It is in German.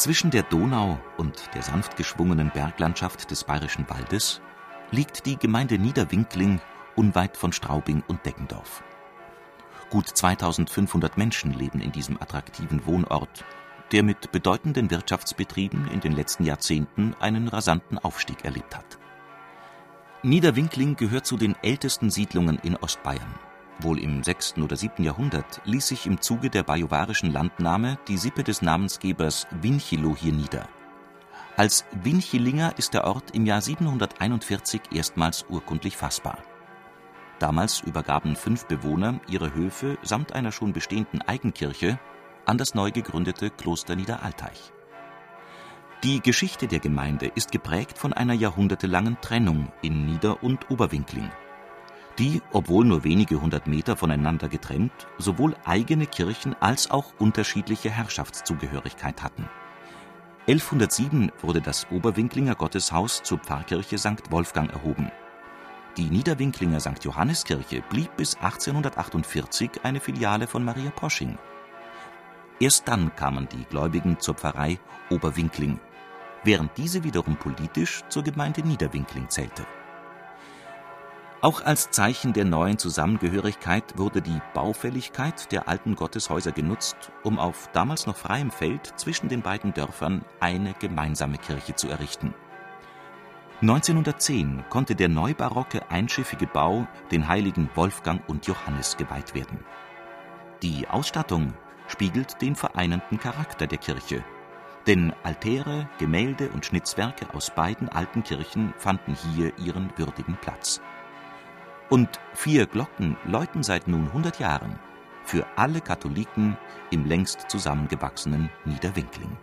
Zwischen der Donau und der sanft geschwungenen Berglandschaft des Bayerischen Waldes liegt die Gemeinde Niederwinkling unweit von Straubing und Deggendorf. Gut 2500 Menschen leben in diesem attraktiven Wohnort, der mit bedeutenden Wirtschaftsbetrieben in den letzten Jahrzehnten einen rasanten Aufstieg erlebt hat. Niederwinkling gehört zu den ältesten Siedlungen in Ostbayern Wohl im 6. oder 7. Jahrhundert ließ sich im Zuge der bajuwarischen Landnahme die Sippe des Namensgebers Winchilo hier nieder. Als Winchilinger ist der Ort im Jahr 741 erstmals urkundlich fassbar. Damals übergaben fünf Bewohner ihre Höfe samt einer schon bestehenden Eigenkirche an das neu gegründete Kloster Niederalteich. Die Geschichte der Gemeinde ist geprägt von einer jahrhundertelangen Trennung in Nieder- und Oberwinkling die, obwohl nur wenige hundert Meter voneinander getrennt, sowohl eigene Kirchen als auch unterschiedliche Herrschaftszugehörigkeit hatten. 1107 wurde das Oberwinklinger Gotteshaus zur Pfarrkirche St. Wolfgang erhoben. Die Niederwinklinger St. Johanniskirche blieb bis 1848 eine Filiale von Maria Posching. Erst dann kamen die Gläubigen zur Pfarrei Oberwinkling, während diese wiederum politisch zur Gemeinde Niederwinkling zählte auch als Zeichen der neuen Zusammengehörigkeit wurde die Baufälligkeit der alten Gotteshäuser genutzt, um auf damals noch freiem Feld zwischen den beiden Dörfern eine gemeinsame Kirche zu errichten. 1910 konnte der neubarocke einschiffige Bau den Heiligen Wolfgang und Johannes geweiht werden. Die Ausstattung spiegelt den vereinenden Charakter der Kirche, denn Altäre, Gemälde und Schnitzwerke aus beiden alten Kirchen fanden hier ihren würdigen Platz. Und vier Glocken läuten seit nun 100 Jahren für alle Katholiken im längst zusammengewachsenen Niederwinkling.